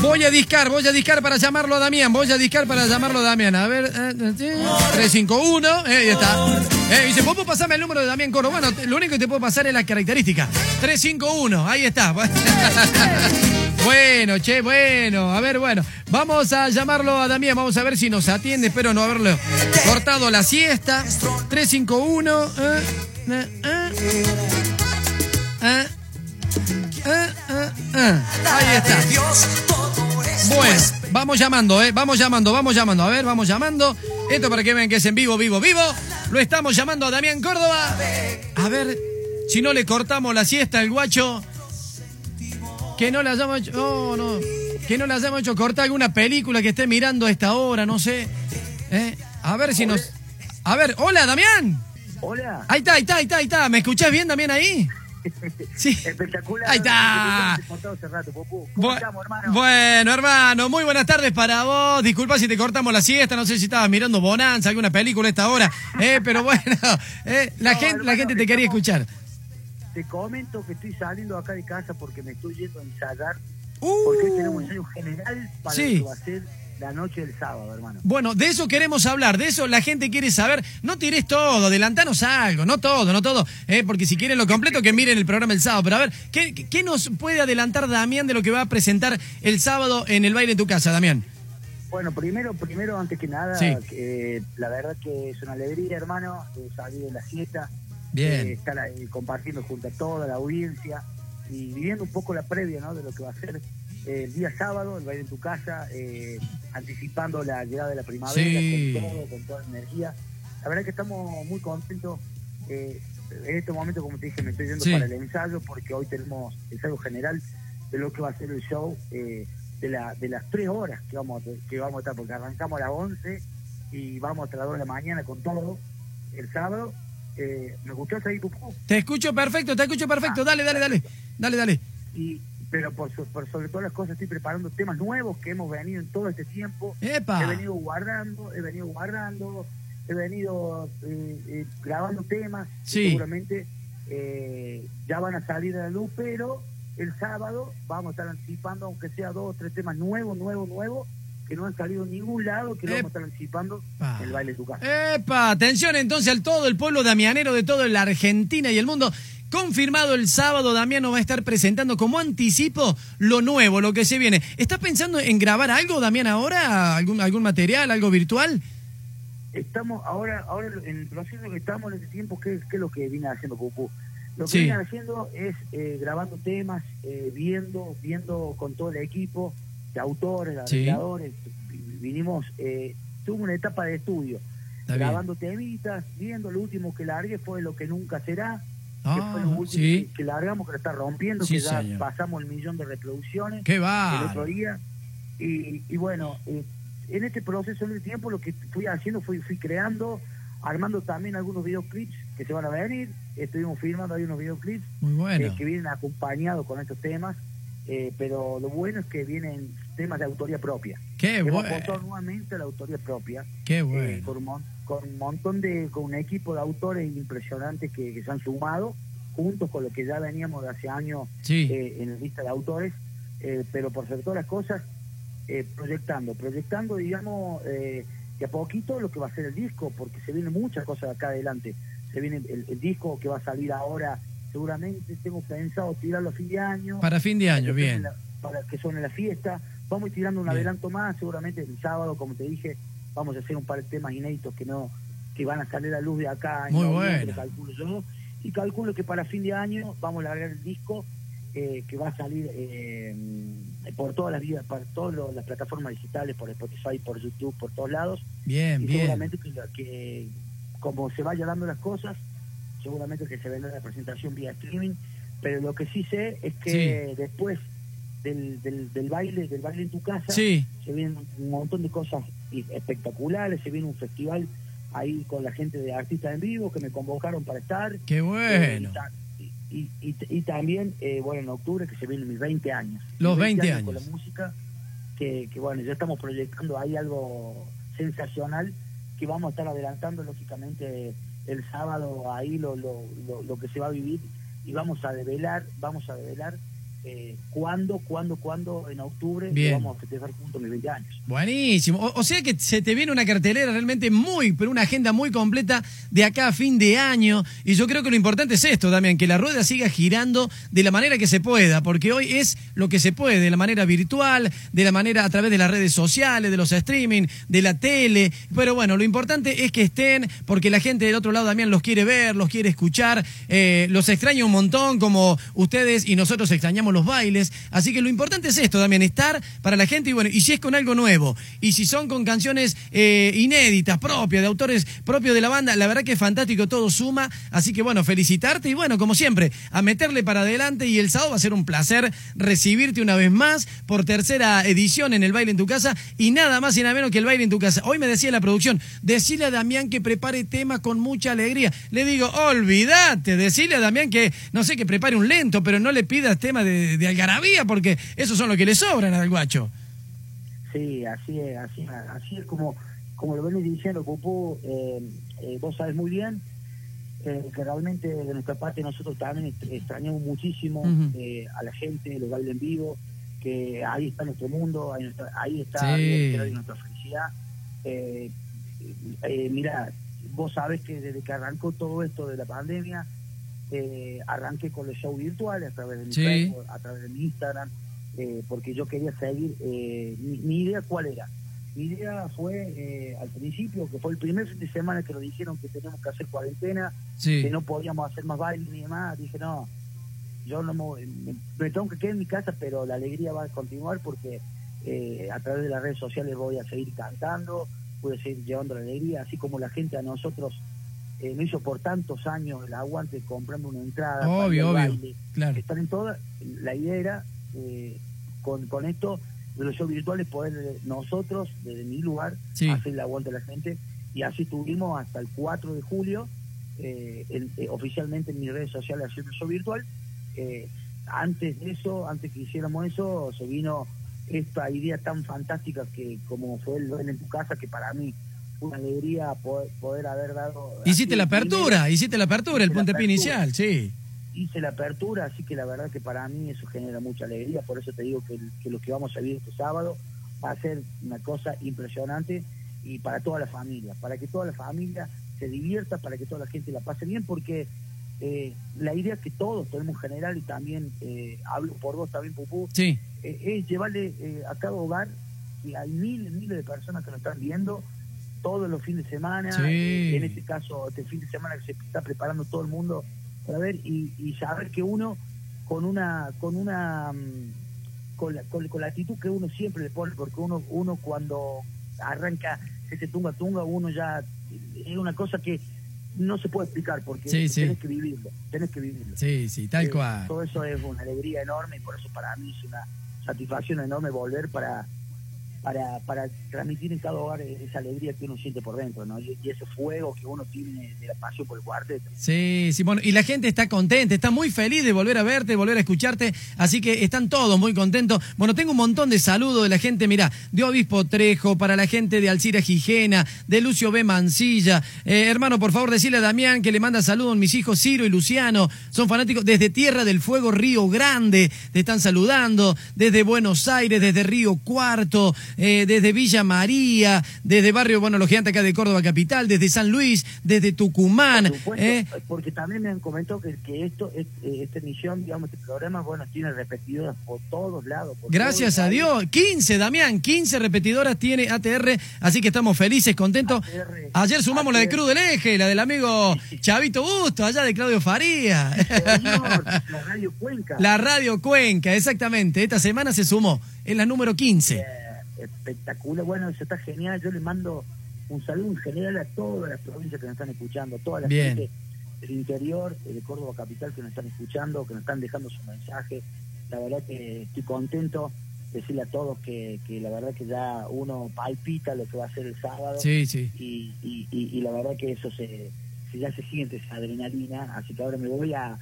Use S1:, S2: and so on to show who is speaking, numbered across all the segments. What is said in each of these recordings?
S1: Voy a discar, voy a discar para llamarlo a Damián, voy a discar para llamarlo a Damián. A ver, eh, eh, 351, eh, ahí está. Eh, dice, ¿vos podés pasarme el número de Damián Coro? Bueno, lo único que te puedo pasar es la característica. 351, ahí está. Bueno, che, bueno. A ver, bueno. Vamos a llamarlo a Damián. Vamos a ver si nos atiende. Espero no haberlo cortado la siesta. 351. Eh, eh, eh. Eh, eh. Ahí está. Bueno, vamos llamando, ¿eh? Vamos llamando, vamos llamando. A ver, vamos llamando. Esto para que vean que es en vivo, vivo, vivo. Lo estamos llamando a Damián Córdoba. A ver si no le cortamos la siesta al guacho. Que no le hayamos hecho. No, no. Que no le hayamos hecho cortar alguna película que esté mirando a esta hora, no sé. ¿Eh? A ver si nos. A ver, hola, Damián.
S2: Hola.
S1: Ahí está, ahí está, ahí está, ahí está. ¿Me escuchás bien, Damián, ahí? Sí.
S2: Espectacular.
S1: Ahí está. Bueno, hermano, muy buenas tardes para vos. Disculpa si te cortamos la siesta, no sé si estabas mirando Bonanza, alguna película a esta hora, eh, pero bueno, eh, la,
S2: No,
S1: gente, la gente te quería escuchar.
S2: Te comento que estoy saliendo acá de casa porque me estoy yendo a ensayar.
S1: Uh.
S2: Porque hoy tenemos un ensayo general para
S1: Sí.
S2: que va a ser la noche del sábado, hermano.
S1: Bueno, de eso queremos hablar, de eso la gente quiere saber. No tires todo, adelantanos algo, no todo, no todo, eh, porque si quieren lo completo que miren el programa el sábado. Pero a ver, ¿qué, qué nos puede adelantar Damián de lo que va a presentar el sábado en el baile en tu casa, Damián?
S2: Bueno, primero, primero, antes que nada,
S1: Sí.
S2: que, la verdad que es una alegría, hermano, eh, salir de la siesta,
S1: Bien.
S2: eh, estar compartiendo junto a toda la audiencia y viviendo un poco la previa, ¿no? De lo que va a ser eh, el día sábado, el baile en tu casa, eh, anticipando la llegada de la primavera
S1: Sí.
S2: con todo, con toda la energía. La verdad que estamos muy contentos. eh, en este momento, como te dije, me estoy yendo
S1: Sí.
S2: para el ensayo porque hoy tenemos ensayo general de lo que va a ser el show eh, de, la, de las tres horas que vamos, a, que vamos a estar, porque arrancamos a las 11 y vamos hasta las 2 de la mañana con todo el sábado. ¿Me escuchás ahí, Pupú?
S1: Te escucho perfecto, te escucho perfecto. Dale, dale, dale. Dale, dale.
S2: Y, pero por, so- por sobre todas las cosas estoy preparando temas nuevos que hemos venido en todo este tiempo.
S1: Epa.
S2: He venido guardando, he venido guardando, he venido eh, eh, grabando temas.
S1: Sí.
S2: Seguramente eh, ya van a salir a la luz, pero el sábado vamos a estar anticipando, aunque sea dos o tres temas nuevos, nuevos, nuevos, que no han salido en ningún lado, que lo vamos a estar anticipando el baile de tu casa.
S1: Epa, atención entonces al todo el pueblo damianero de toda la Argentina y el mundo. Confirmado el sábado, Damián nos va a estar presentando como anticipo lo nuevo, lo que se viene. ¿Estás pensando en grabar algo, Damián, ahora? ¿Algún, algún material, algo virtual?
S2: Estamos ahora, ahora en el proceso que estamos en este tiempo, ¿qué, qué es lo que viene haciendo Pupú? Lo que
S1: Sí.
S2: viene haciendo es eh, grabando temas, eh, viendo, viendo con todo el equipo de autores, de arregladores. Vinimos, eh, tuve una etapa de estudio,
S1: Está bien.
S2: grabando temitas, viendo lo último que largué fue lo que nunca será, que
S1: Ah,
S2: fue lo último
S1: sí.
S2: que, que largamos, que lo está rompiendo,
S1: Sí,
S2: que ya
S1: señor.
S2: pasamos el millón de reproducciones
S1: ¡Qué
S2: el
S1: va!
S2: otro día. Y, y bueno, eh, en este proceso, en el tiempo, lo que fui haciendo fui, fui creando, armando también algunos videoclips que se van a venir. Estuvimos filmando ahí unos videoclips
S1: Muy
S2: eh, que vienen acompañados con estos temas. eh, pero lo bueno es que vienen temas de autoría propia.
S1: ¡Qué bueno!
S2: nuevamente a la autoría propia.
S1: ¡Qué
S2: eh,
S1: bueno!
S2: un, con un montón de, con un equipo de autores impresionantes que, que se han sumado, juntos con lo que ya veníamos de hace años
S1: Sí.
S2: eh, en la lista de autores, eh, pero por sobre todas las cosas, eh, proyectando, proyectando, digamos, eh, de a poquito lo que va a ser el disco, porque se vienen muchas cosas acá adelante. Se viene el, el disco que va a salir ahora, seguramente tengo pensado tirarlo a fin de año.
S1: Para fin de año,
S2: que
S1: bien.
S2: la- para que suene la fiesta. Vamos a ir tirando un
S1: Bien.
S2: adelanto más, seguramente el sábado, como te dije, vamos a hacer un par de temas inéditos que no que van a salir a luz de acá. en
S1: Muy bueno.
S2: calculo yo. Y calculo que para fin de año vamos a largar el disco eh, que va a salir eh, por todas las vías, por todas las plataformas digitales, por Spotify, por YouTube, por todos lados.
S1: Bien,
S2: y
S1: bien.
S2: seguramente que como se vaya dando las cosas, seguramente que se vendrá la presentación vía streaming, pero lo que sí sé es que después del, del, del baile, del baile en tu casa,
S1: Sí.
S2: se vienen un montón de cosas espectaculares, se viene un festival ahí con la gente de artistas en vivo que me convocaron para estar.
S1: ¡Qué
S2: Eh,
S1: bueno!
S2: y, ta- y, y- y también, eh, bueno, en octubre que se vienen mis 20 años.
S1: Los
S2: Mis
S1: 20
S2: Con la
S1: años.
S2: música, que, que bueno, ya estamos proyectando ahí algo sensacional que vamos a estar adelantando lógicamente el sábado ahí lo, lo, lo, lo que se va a vivir y vamos a develar, vamos a develar eh, cuándo, cuándo, cuándo en octubre
S1: Bien.
S2: vamos a festejar juntos mis 20 años.
S1: Buenísimo. O, o sea que se te viene una cartelera realmente muy, pero una agenda muy completa de acá a fin de año. Y yo creo que lo importante es esto también, que la rueda siga girando de la manera que se pueda, porque hoy es lo que se puede, de la manera virtual, de la manera a través de las redes sociales, de los streaming, de la tele. Pero bueno, lo importante es que estén, porque la gente del otro lado también los quiere ver, los quiere escuchar, eh, los extraña un montón, como ustedes y nosotros extrañamos los bailes. Así que lo importante es esto también, estar para la gente y bueno, y si es con algo nuevo, y si son con canciones eh, inéditas, propias, de autores propios de la banda, la verdad que es fantástico, todo suma. Así que bueno, felicitarte y bueno, como siempre, a meterle para adelante y el sábado va a ser un placer recibirte una vez más por tercera edición en el baile en tu casa y nada más y nada menos que el baile en tu casa. Hoy me decía la producción, decile a Damián que prepare tema con mucha alegría. Le digo, olvídate, decile a Damián que, no sé, que prepare un lento, pero no le pidas tema de, de algarabía porque esos son los que le sobran al guacho.
S2: Sí, así es, así, es, así es como, como lo venís diciendo, Pupú, eh, eh, vos sabes muy bien eh, que realmente de nuestra parte nosotros también extrañamos muchísimo a la gente, los bailes en vivo, que ahí está nuestro mundo, ahí, nuestra- ahí está
S1: Sí.
S2: nuestra felicidad. Eh, mira, vos sabes que desde que arrancó todo esto de la pandemia, eh, arranqué con los shows virtuales a través de mi
S1: Sí.
S2: Facebook, a través de mi Instagram, eh, porque yo quería seguir, eh, mi, mi idea cuál era. Mi idea fue eh, al principio, que fue el primer fin de semana que lo dijeron que teníamos que hacer cuarentena,
S1: Sí.
S2: que no podíamos hacer más bailes ni demás, dije no, yo no me, me- me tengo que quedar en mi casa, pero la alegría va a continuar porque eh, a través de las redes sociales voy a seguir cantando, voy a seguir llevando la alegría, así como la gente a nosotros eh, me hizo por tantos años el aguante comprando una entrada,
S1: Obvio, obvio.
S2: baile,
S1: Claro.
S2: están en todas, la idea era eh, con, con esto de los shows virtuales poder eh, nosotros, desde mi lugar,
S1: Sí.
S2: hacer el aguante a la gente y así estuvimos hasta el 4 de julio eh, en- eh, oficialmente en mis redes sociales haciendo el show virtual. Eh, antes de eso, antes que hiciéramos eso, se vino esta idea tan fantástica que como fue el en tu casa, que para mí una alegría poder, poder haber dado...
S1: Hiciste la apertura, hiciste la apertura, el puntapié inicial, sí.
S2: hice la apertura, así que la verdad que para mí eso genera mucha alegría, por eso te digo que, que lo que vamos a vivir este sábado va a ser una cosa impresionante y para toda la familia, para que toda la familia se divierta, para que toda la gente la pase bien, porque eh, la idea que todos tenemos en general, y también eh, hablo por vos también, Pupú,
S1: Sí,
S2: eh, es llevarle eh, a cada hogar, y hay miles, miles de personas que lo están viendo todos los fines de semana,
S1: Sí.
S2: en este caso, este fin de semana que se está preparando todo el mundo para ver y, y saber que uno con una, con una, mm, con la, con, con la actitud que uno siempre le pone, porque uno, uno cuando arranca ese tunga tunga, uno ya es una cosa que no se puede explicar porque
S1: Sí, sí.
S2: tenés que vivirlo, tenés que vivirlo.
S1: sí, sí, tal
S2: Eh,
S1: cual.
S2: Todo eso es una alegría enorme y por eso para mí es una satisfacción enorme volver para para, para transmitir en cada hogar esa alegría que uno siente por dentro, ¿no? Y, ese fuego que uno tiene de la por el cuarteto.
S1: Sí, sí, bueno, y la gente está contenta, está muy feliz de volver a verte, de volver a escucharte, así que están todos muy contentos. Bueno, tengo un montón de saludos de la gente, mira, de Obispo Trejo, para la gente de Alcira Gijena, de Lucio B. Mancilla. Eh, hermano, por favor, decirle a Damián que le manda saludos mis hijos Ciro y Luciano, son fanáticos desde Tierra del Fuego, Río Grande, te están saludando, desde Buenos Aires, desde Río Cuarto, eh, desde Villa María, desde Barrio, bueno, los gigantes acá de Córdoba Capital, desde San Luis, desde Tucumán.
S2: Por supuesto,
S1: eh,
S2: porque también me han comentado que, que esto, es- eh, esta emisión, digamos, este programa, bueno, tiene repetidoras por todos lados. por
S1: Gracias
S2: todos
S1: a
S2: lados.
S1: Dios. 15, Damián, 15 repetidoras tiene ATR, así que estamos felices, contentos.
S2: ATR,
S1: Ayer sumamos la de Cruz del Eje, la del amigo Chavito Busto, allá de Claudio Faría.
S2: Señor, la Radio Cuenca.
S1: La Radio Cuenca, exactamente. Esta semana se sumó, en la número 15.
S2: Eh, espectacular, bueno, eso está genial. Yo le mando un saludo en general a todas las provincias que nos están escuchando, toda la
S1: Bien.
S2: gente del interior, de Córdoba Capital, que nos están escuchando, que nos están dejando su mensaje. La verdad que estoy contento de decirle a todos que, que la verdad que ya uno palpita lo que va a ser el sábado
S1: Sí, sí.
S2: y, y, y- y la verdad que eso se, se ya se siente esa adrenalina, así que ahora me voy a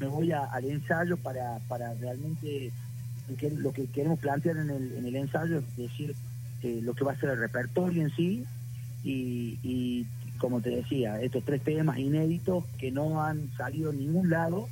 S2: me voy a- al ensayo para, para realmente lo que queremos plantear en el, en el ensayo es decir eh, lo que va a ser el repertorio en sí y, como te decía, estos tres temas inéditos que no han salido en ningún lado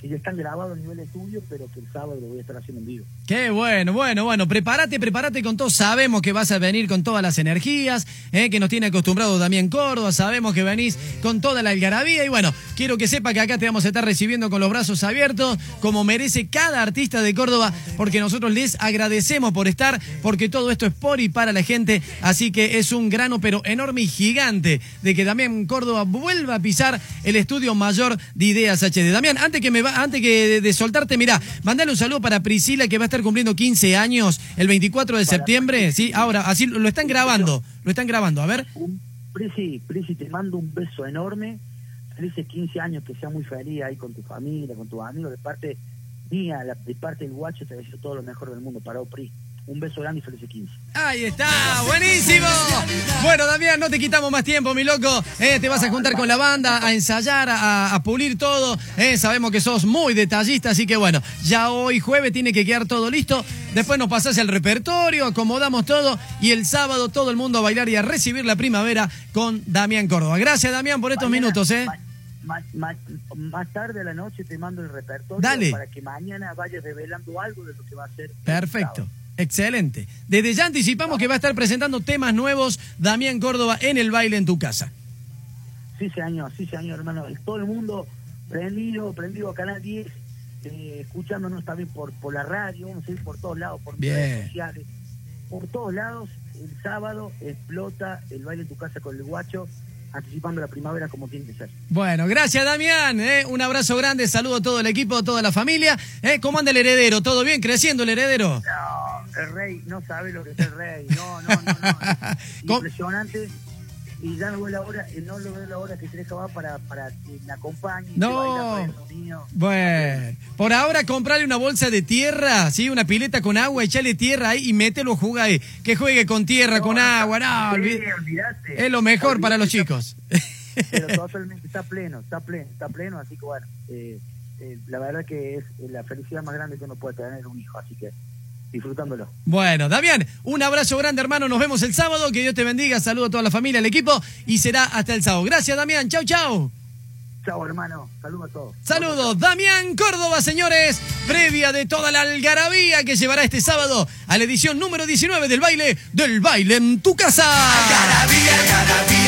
S2: que ya están grabados a nivel estudio, pero que el sábado lo voy a estar haciendo en vivo.
S1: Qué bueno, bueno, bueno, prepárate, prepárate con todo. Sabemos que vas a venir con todas las energías, eh, que nos tiene acostumbrado también Córdoba. Sabemos que venís con toda la algarabía. Y bueno, quiero que sepa que acá te vamos a estar recibiendo con los brazos abiertos, como merece cada artista de Córdoba, porque nosotros les agradecemos por estar, porque todo esto es por y para la gente. Así que es un grano, pero enorme y gigante, de que también Córdoba vuelva a pisar el estudio mayor de Ideas HD. Damián, antes que antes que de, soltarte, mira, mandale un saludo para Priscila que va a estar cumpliendo 15 años el 24 de septiembre. Sí, ahora, así lo están grabando. Lo están grabando, a ver.
S2: Prisi, Prisi, te mando un beso enorme. Felices 15 años, que sea muy feliz ahí con tu familia, con tus amigos. De parte mía, de parte del guacho, te deseo todo lo mejor del mundo. Para Pri. Un beso grande y felices 15.
S1: Ahí está, buenísimo. Bueno, Damián, no te quitamos más tiempo, mi loco. Eh, te vas a juntar con la banda, a ensayar, a, pulir todo. Eh, sabemos que sos muy detallista, así que bueno, ya hoy jueves tiene que quedar todo listo. Después nos pasás el repertorio, acomodamos todo y el sábado todo el mundo a bailar y a recibir la primavera con Damián Córdoba. Gracias, Damián, por estos minutos. Eh.
S2: más tarde a la noche te mando el repertorio para que mañana vayas revelando algo de lo que va a ser.
S1: Perfecto. Excelente. Desde ya anticipamos que va a estar presentando temas nuevos Damián Córdoba en el baile en tu casa.
S2: Sí, señor, sí, señor, hermano. Todo el mundo prendido, prendido a Canal 10, eh, escuchándonos también por, por la radio, vamos a ir por todos lados, por redes sociales. Por todos lados, el sábado explota el baile en tu casa con el guacho anticipando la primavera como tiene que ser.
S1: Bueno, gracias Damián, ¿eh? un abrazo grande, saludo a todo el equipo, a toda la familia. ¿eh? ¿Cómo anda el heredero? ¿Todo bien? ¿Creciendo el heredero?
S2: No, el rey no sabe lo que es el rey, no, no, no. no. Impresionante y ya no veo la hora, eh, no lo veo la hora que deja va para, para que me acompañe.
S1: No. Bueno, por ahora comprarle una bolsa de tierra, ¿sí? Una pileta con agua, echarle tierra ahí y mételo, juega ahí. Que juegue con tierra, con agua, no, Es lo mejor para los chicos.
S2: Pero totalmente está pleno, está pleno, está pleno, así que bueno, eh, eh, la verdad que es la felicidad más grande que uno puede tener un hijo, así que disfrutándolo.
S1: Bueno, Damián, un abrazo grande, hermano. Nos vemos el sábado. Que Dios te bendiga. Saludo a toda la familia, al equipo. Y será hasta el sábado. Gracias, Damián. Chau, chau.
S2: Chau, hermano. Saludos a todos.
S1: Saludos. Damián Córdoba, señores. Previa de toda la algarabía que llevará este sábado a la edición número 19 del baile, del baile en tu casa. Algarabía, algarabía.